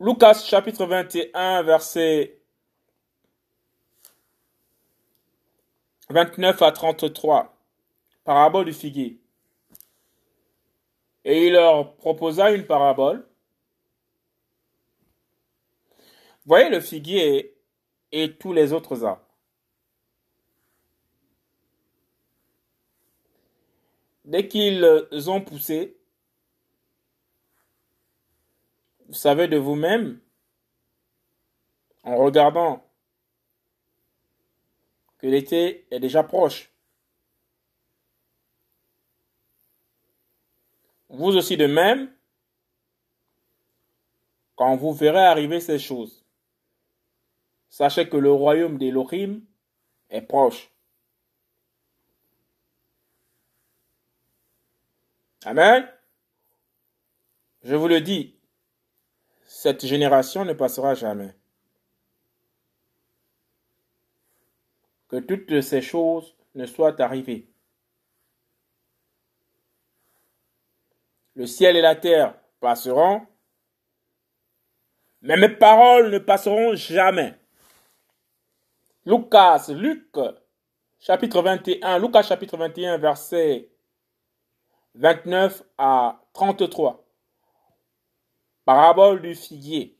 Lucas chapitre 21, verset 29 à 33. Parabole du figuier. Et il leur proposa une parabole. Voyez le figuier et tous les autres arbres. Dès qu'ils ont poussé, vous savez de vous-même, en regardant que l'été est déjà proche. Vous aussi de même, quand vous verrez arriver ces choses, sachez que le royaume d'Elohim est proche. Amen. Je vous le dis, cette génération ne passera jamais. Que toutes ces choses ne soient arrivées. Le ciel et la terre passeront, mais mes paroles ne passeront jamais. Lucas, Luc, chapitre 21, Lucas chapitre 21, verset 29 à 33. Parabole du figuier.